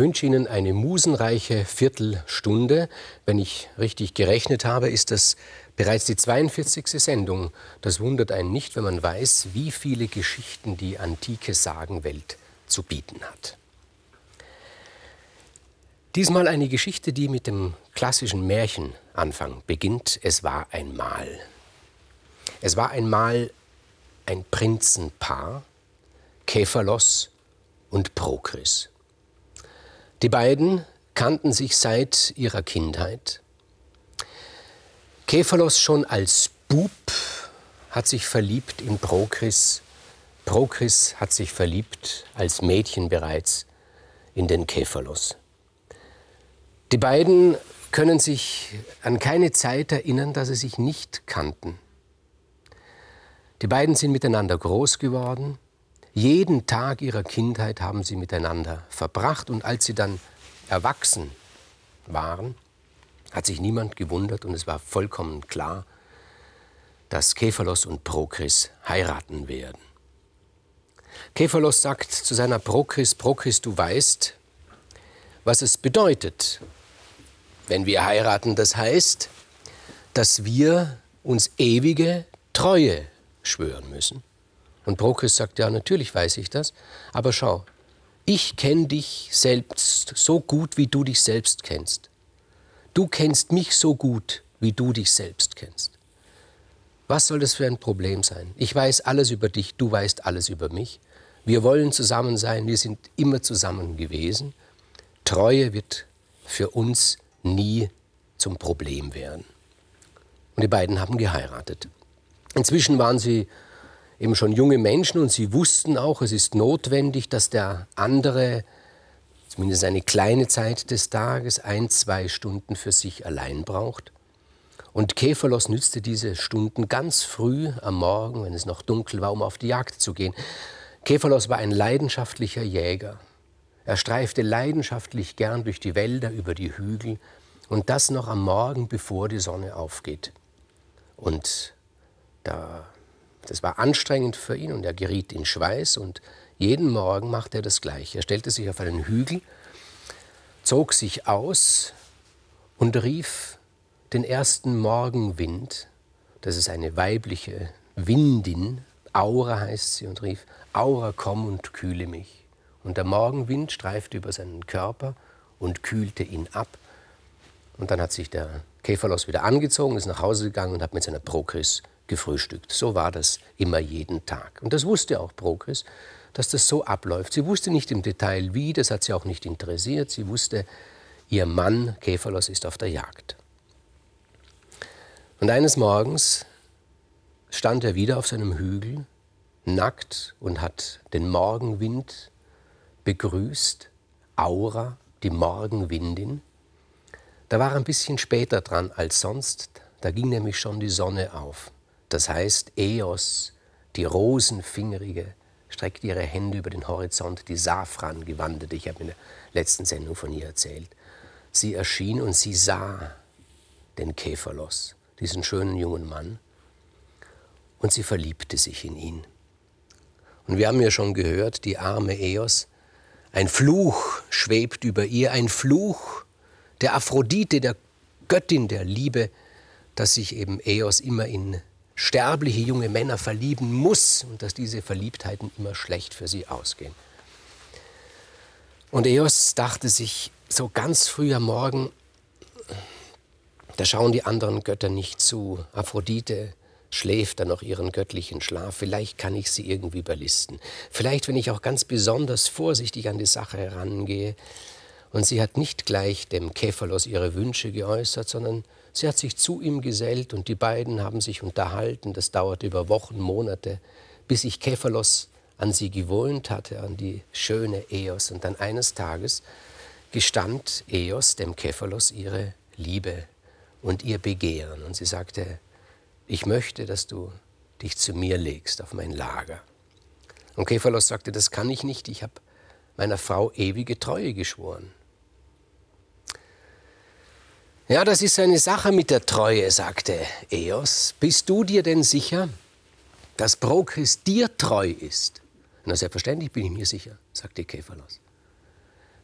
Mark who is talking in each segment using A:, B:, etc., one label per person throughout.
A: wünsche Ihnen eine musenreiche Viertelstunde. Wenn ich richtig gerechnet habe, ist das bereits die 42. Sendung. Das wundert einen nicht, wenn man weiß, wie viele Geschichten die antike Sagenwelt zu bieten hat. Diesmal eine Geschichte, die mit dem klassischen Märchenanfang beginnt. Es war einmal. Es war einmal ein Prinzenpaar, Käferlos und Prokris. Die beiden kannten sich seit ihrer Kindheit. Käferlos schon als Bub hat sich verliebt in Prokris. Prokris hat sich verliebt als Mädchen bereits in den Käferlos. Die beiden können sich an keine Zeit erinnern, dass sie sich nicht kannten. Die beiden sind miteinander groß geworden. Jeden Tag ihrer Kindheit haben sie miteinander verbracht. Und als sie dann erwachsen waren, hat sich niemand gewundert und es war vollkommen klar, dass Käferlos und Prokris heiraten werden. Käferlos sagt zu seiner Prokris, Prokris, du weißt, was es bedeutet, wenn wir heiraten. Das heißt, dass wir uns ewige Treue schwören müssen. Und Prokris sagt, ja, natürlich weiß ich das, aber schau, ich kenne dich selbst so gut, wie du dich selbst kennst. Du kennst mich so gut, wie du dich selbst kennst. Was soll das für ein Problem sein? Ich weiß alles über dich, du weißt alles über mich. Wir wollen zusammen sein, wir sind immer zusammen gewesen. Treue wird für uns nie zum Problem werden. Und die beiden haben geheiratet. Inzwischen waren sie eben schon junge Menschen und sie wussten auch, es ist notwendig, dass der andere zumindest eine kleine Zeit des Tages ein, zwei Stunden für sich allein braucht. Und Käferlos nützte diese Stunden ganz früh am Morgen, wenn es noch dunkel war, um auf die Jagd zu gehen. Käferlos war ein leidenschaftlicher Jäger. Er streifte leidenschaftlich gern durch die Wälder, über die Hügel und das noch am Morgen, bevor die Sonne aufgeht. Und da, das war anstrengend für ihn und er geriet in Schweiß und jeden Morgen machte er das Gleiche. Er stellte sich auf einen Hügel, zog sich aus und rief den ersten Morgenwind, das ist eine weibliche Windin, Aura heißt sie, und rief, Aura, komm und kühle mich. Und der Morgenwind streifte über seinen Körper und kühlte ihn ab. Und dann hat sich der Käferlos wieder angezogen, ist nach Hause gegangen und hat mit seiner Prokris gefrühstückt. So war das immer jeden Tag. Und das wusste auch Prokris, dass das so abläuft. Sie wusste nicht im Detail wie, das hat sie auch nicht interessiert. Sie wusste, ihr Mann Käferlos ist auf der Jagd. Und eines Morgens stand er wieder auf seinem Hügel, nackt und hat den Morgenwind begrüßt, Aura, die Morgenwindin. Da war er ein bisschen später dran als sonst, da ging nämlich schon die Sonne auf. Das heißt, Eos, die rosenfingerige, streckte ihre Hände über den Horizont, die Safran gewandete. Ich habe in der letzten Sendung von ihr erzählt. Sie erschien und sie sah den Käferlos, diesen schönen jungen Mann, und sie verliebte sich in ihn. Und wir haben ja schon gehört, die arme Eos, ein Fluch schwebt über ihr, ein Fluch der Aphrodite, der Göttin der Liebe, dass sich eben Eos immer in sterbliche junge Männer verlieben muss und dass diese Verliebtheiten immer schlecht für sie ausgehen. Und Eos dachte sich so ganz früh am Morgen, da schauen die anderen Götter nicht zu. Aphrodite schläft dann noch ihren göttlichen Schlaf. Vielleicht kann ich sie irgendwie überlisten. Vielleicht, wenn ich auch ganz besonders vorsichtig an die Sache herangehe. Und sie hat nicht gleich dem Käferlos ihre Wünsche geäußert, sondern Sie hat sich zu ihm gesellt und die beiden haben sich unterhalten. Das dauerte über Wochen, Monate, bis sich Käferlos an sie gewohnt hatte, an die schöne Eos. Und dann eines Tages gestand Eos dem Käferlos ihre Liebe und ihr Begehren. Und sie sagte, ich möchte, dass du dich zu mir legst auf mein Lager. Und Käferlos sagte, das kann ich nicht, ich habe meiner Frau ewige Treue geschworen. Ja, das ist eine Sache mit der Treue, sagte Eos. Bist du dir denn sicher, dass Prokris dir treu ist? Na, selbstverständlich bin ich mir sicher, sagte Käferlos.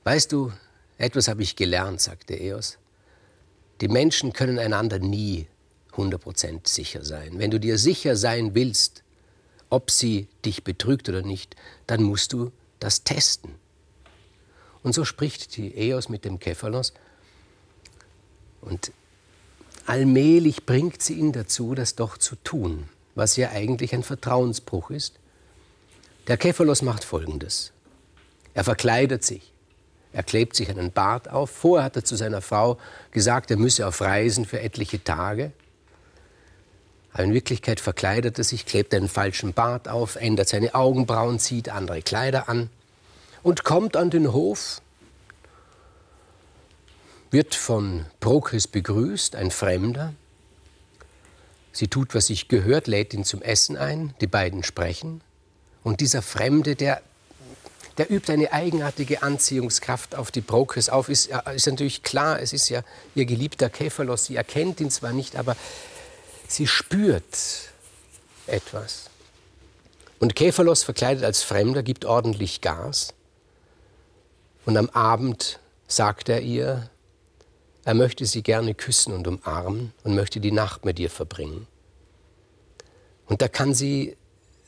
A: Weißt du, etwas habe ich gelernt, sagte Eos. Die Menschen können einander nie 100% sicher sein. Wenn du dir sicher sein willst, ob sie dich betrügt oder nicht, dann musst du das testen. Und so spricht die Eos mit dem Kephalos. Und allmählich bringt sie ihn dazu, das doch zu tun, was ja eigentlich ein Vertrauensbruch ist. Der Kephalos macht Folgendes. Er verkleidet sich. Er klebt sich einen Bart auf. Vorher hat er zu seiner Frau gesagt, er müsse auf Reisen für etliche Tage. Aber in Wirklichkeit verkleidet er sich, klebt einen falschen Bart auf, ändert seine Augenbrauen, zieht andere Kleider an und kommt an den Hof, wird von Prokris begrüßt, ein Fremder. Sie tut, was sich gehört, lädt ihn zum Essen ein, die beiden sprechen. Und dieser Fremde, der der übt eine eigenartige Anziehungskraft auf die Brokers auf. Ist, ist natürlich klar, es ist ja ihr geliebter Käferlos. Sie erkennt ihn zwar nicht, aber sie spürt etwas. Und Käferlos, verkleidet als Fremder, gibt ordentlich Gas. Und am Abend sagt er ihr, er möchte sie gerne küssen und umarmen und möchte die Nacht mit ihr verbringen. Und da kann sie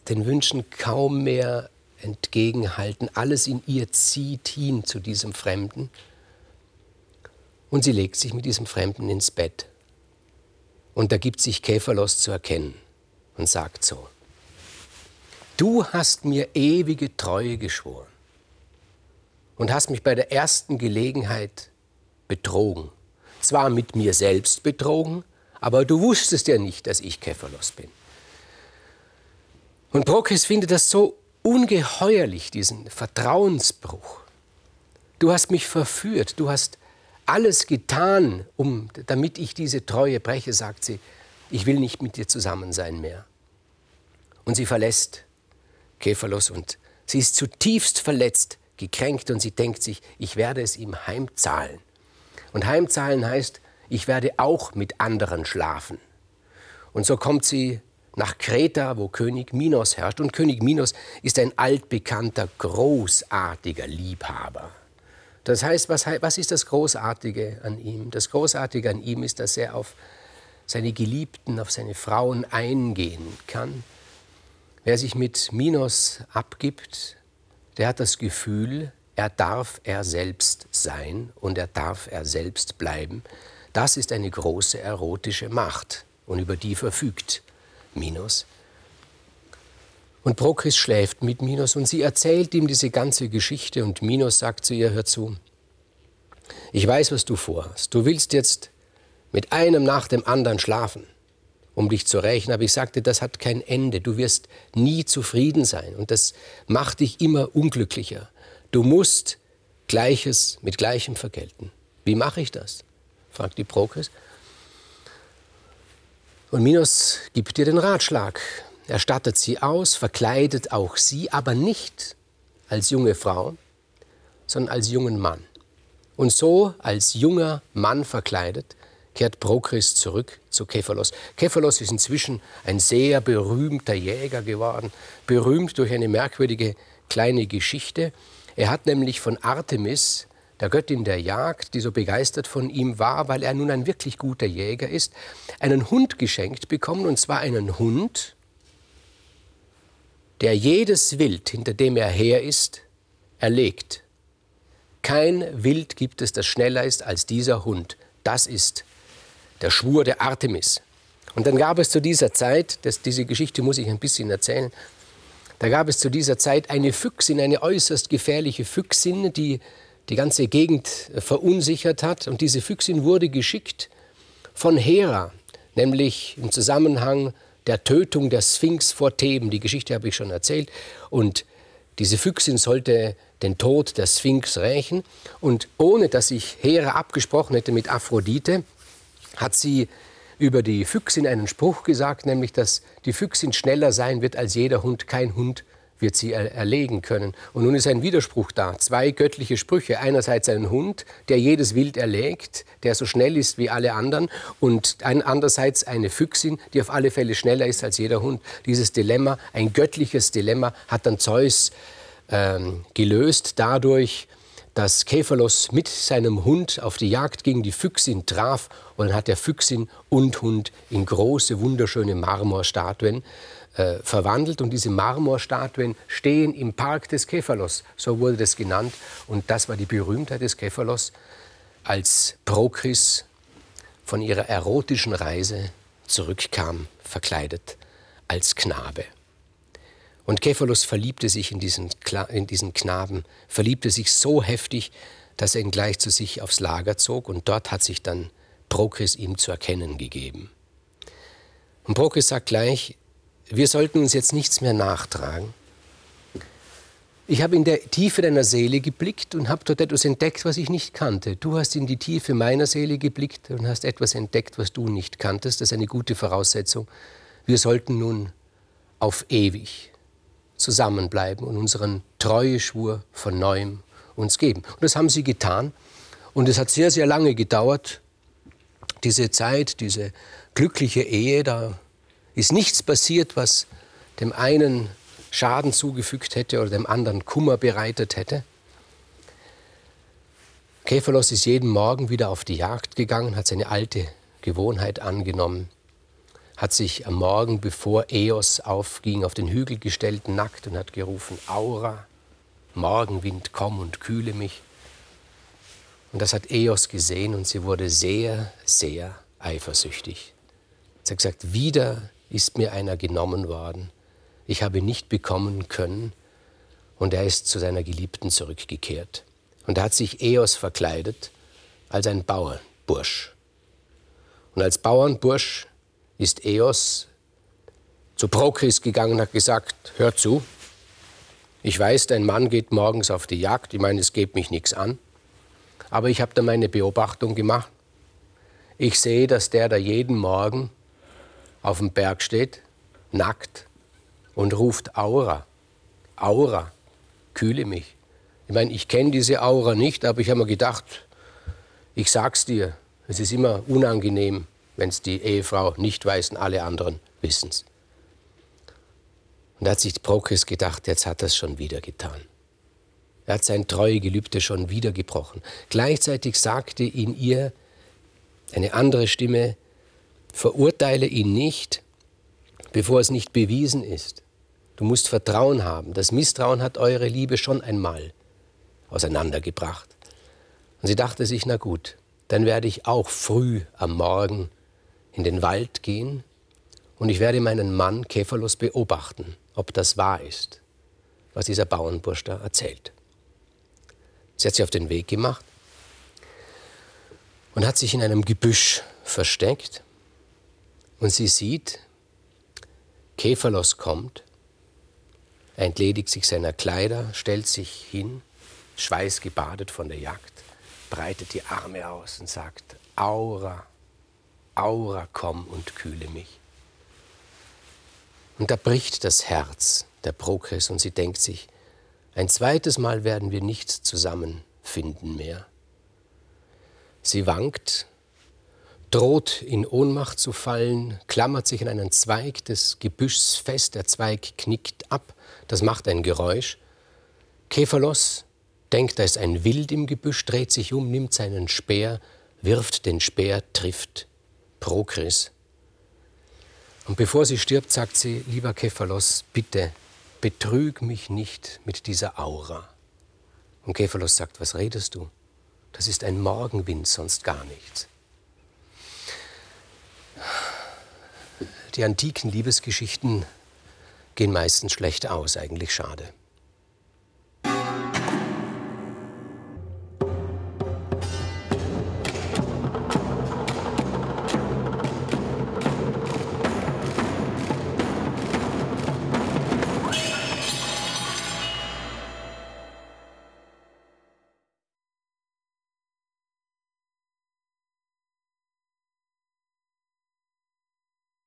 A: den Wünschen kaum mehr entgegenhalten. Alles in ihr zieht hin zu diesem Fremden. Und sie legt sich mit diesem Fremden ins Bett. Und da gibt sich Käferlos zu erkennen und sagt so, du hast mir ewige Treue geschworen und hast mich bei der ersten Gelegenheit betrogen. Zwar mit mir selbst betrogen, aber du wusstest ja nicht, dass ich Käferlos bin. Und Brokes findet das so ungeheuerlich, diesen Vertrauensbruch. Du hast mich verführt, du hast alles getan, um, damit ich diese Treue breche, sagt sie. Ich will nicht mit dir zusammen sein mehr. Und sie verlässt Käferlos und sie ist zutiefst verletzt, gekränkt und sie denkt sich, ich werde es ihm heimzahlen. Und heimzahlen heißt, ich werde auch mit anderen schlafen. Und so kommt sie nach Kreta, wo König Minos herrscht. Und König Minos ist ein altbekannter, großartiger Liebhaber. Das heißt, was, was ist das Großartige an ihm? Das Großartige an ihm ist, dass er auf seine Geliebten, auf seine Frauen eingehen kann. Wer sich mit Minos abgibt, der hat das Gefühl, er darf er selbst sein und er darf er selbst bleiben. Das ist eine große erotische Macht und über die verfügt Minos. Und Prokris schläft mit Minos und sie erzählt ihm diese ganze Geschichte und Minos sagt zu ihr, hör zu, ich weiß, was du vorhast. Du willst jetzt mit einem nach dem anderen schlafen, um dich zu rächen, aber ich sagte, das hat kein Ende. Du wirst nie zufrieden sein und das macht dich immer unglücklicher. Du musst Gleiches mit Gleichem vergelten. Wie mache ich das? fragt die Prokris. Und Minos gibt dir den Ratschlag. Er stattet sie aus, verkleidet auch sie, aber nicht als junge Frau, sondern als jungen Mann. Und so, als junger Mann verkleidet, kehrt Prokris zurück zu Kephalos. Kephalos ist inzwischen ein sehr berühmter Jäger geworden, berühmt durch eine merkwürdige kleine Geschichte. Er hat nämlich von Artemis der Göttin der Jagd, die so begeistert von ihm war, weil er nun ein wirklich guter Jäger ist, einen Hund geschenkt bekommen, und zwar einen Hund, der jedes Wild, hinter dem er her ist, erlegt. Kein Wild gibt es, das schneller ist als dieser Hund. Das ist der Schwur der Artemis. Und dann gab es zu dieser Zeit, das, diese Geschichte muss ich ein bisschen erzählen, da gab es zu dieser Zeit eine Füchsin, eine äußerst gefährliche Füchsin, die die ganze Gegend verunsichert hat. Und diese Füchsin wurde geschickt von Hera, nämlich im Zusammenhang der Tötung der Sphinx vor Theben. Die Geschichte habe ich schon erzählt. Und diese Füchsin sollte den Tod der Sphinx rächen. Und ohne dass sich Hera abgesprochen hätte mit Aphrodite, hat sie über die Füchsin einen Spruch gesagt, nämlich dass die Füchsin schneller sein wird als jeder Hund. Kein Hund wird sie er erlegen können. Und nun ist ein Widerspruch da. Zwei göttliche Sprüche. Einerseits ein Hund, der jedes Wild erlegt, der so schnell ist wie alle anderen. Und ein, andererseits eine Füchsin, die auf alle Fälle schneller ist als jeder Hund. Dieses Dilemma, ein göttliches Dilemma, hat dann Zeus ähm, gelöst dadurch, dass Käferlos mit seinem Hund auf die Jagd ging, die Füchsin traf und dann hat der Füchsin und Hund in große, wunderschöne Marmorstatuen äh, verwandelt. Und diese Marmorstatuen stehen im Park des Käferlos, so wurde das genannt. Und das war die Berühmtheit des Käferlos, als Prokris von ihrer erotischen Reise zurückkam, verkleidet als Knabe. Und Kephalus verliebte sich in diesen, in diesen Knaben, verliebte sich so heftig, dass er ihn gleich zu sich aufs Lager zog und dort hat sich dann Prokris ihm zu erkennen gegeben. Und Prokris sagt gleich, wir sollten uns jetzt nichts mehr nachtragen. Ich habe in der Tiefe deiner Seele geblickt und habe dort etwas entdeckt, was ich nicht kannte. Du hast in die Tiefe meiner Seele geblickt und hast etwas entdeckt, was du nicht kanntest. Das ist eine gute Voraussetzung. Wir sollten nun auf ewig zusammenbleiben und unseren Treueschwur von neuem uns geben. Und das haben sie getan. Und es hat sehr, sehr lange gedauert, diese Zeit, diese glückliche Ehe. Da ist nichts passiert, was dem einen Schaden zugefügt hätte oder dem anderen Kummer bereitet hätte. Käferlos ist jeden Morgen wieder auf die Jagd gegangen, hat seine alte Gewohnheit angenommen hat sich am Morgen, bevor Eos aufging, auf den Hügel gestellt, nackt und hat gerufen, Aura, Morgenwind, komm und kühle mich. Und das hat Eos gesehen und sie wurde sehr, sehr eifersüchtig. Sie hat gesagt, wieder ist mir einer genommen worden. Ich habe nicht bekommen können. Und er ist zu seiner Geliebten zurückgekehrt. Und da hat sich Eos verkleidet als ein Bauernbursch. Und als Bauernbursch ist Eos zu Prokris gegangen und hat gesagt, hör zu, ich weiß, dein Mann geht morgens auf die Jagd, ich meine, es geht mich nichts an, aber ich habe da meine Beobachtung gemacht. Ich sehe, dass der da jeden Morgen auf dem Berg steht, nackt, und ruft Aura, Aura, kühle mich. Ich meine, ich kenne diese Aura nicht, aber ich habe mir gedacht, ich sag's dir, es ist immer unangenehm, wenn es die Ehefrau nicht weiß und alle anderen wissen es. Und da hat sich Prokris gedacht, jetzt hat er es schon wieder getan. Er hat sein Treuegelübde schon wieder gebrochen. Gleichzeitig sagte in ihr eine andere Stimme, verurteile ihn nicht, bevor es nicht bewiesen ist. Du musst Vertrauen haben. Das Misstrauen hat eure Liebe schon einmal auseinandergebracht. Und sie dachte sich, na gut, dann werde ich auch früh am Morgen in den Wald gehen und ich werde meinen Mann Käferlos beobachten, ob das wahr ist, was dieser Bauernbursch da erzählt. Sie hat sich auf den Weg gemacht und hat sich in einem Gebüsch versteckt und sie sieht, Käferlos kommt, entledigt sich seiner Kleider, stellt sich hin, schweißgebadet von der Jagd, breitet die Arme aus und sagt, Aura, Aura, komm und kühle mich. Und da bricht das Herz der Prokris und sie denkt sich, ein zweites Mal werden wir nicht zusammenfinden mehr. Sie wankt, droht in Ohnmacht zu fallen, klammert sich an einen Zweig des Gebüschs fest, der Zweig knickt ab, das macht ein Geräusch. Käferlos denkt, da ist ein Wild im Gebüsch, dreht sich um, nimmt seinen Speer, wirft den Speer, trifft Prokris. Und bevor sie stirbt, sagt sie, lieber Kephalos, bitte betrüg mich nicht mit dieser Aura. Und Kephalos sagt, was redest du? Das ist ein Morgenwind, sonst gar nichts. Die antiken Liebesgeschichten gehen meistens schlecht aus, eigentlich schade.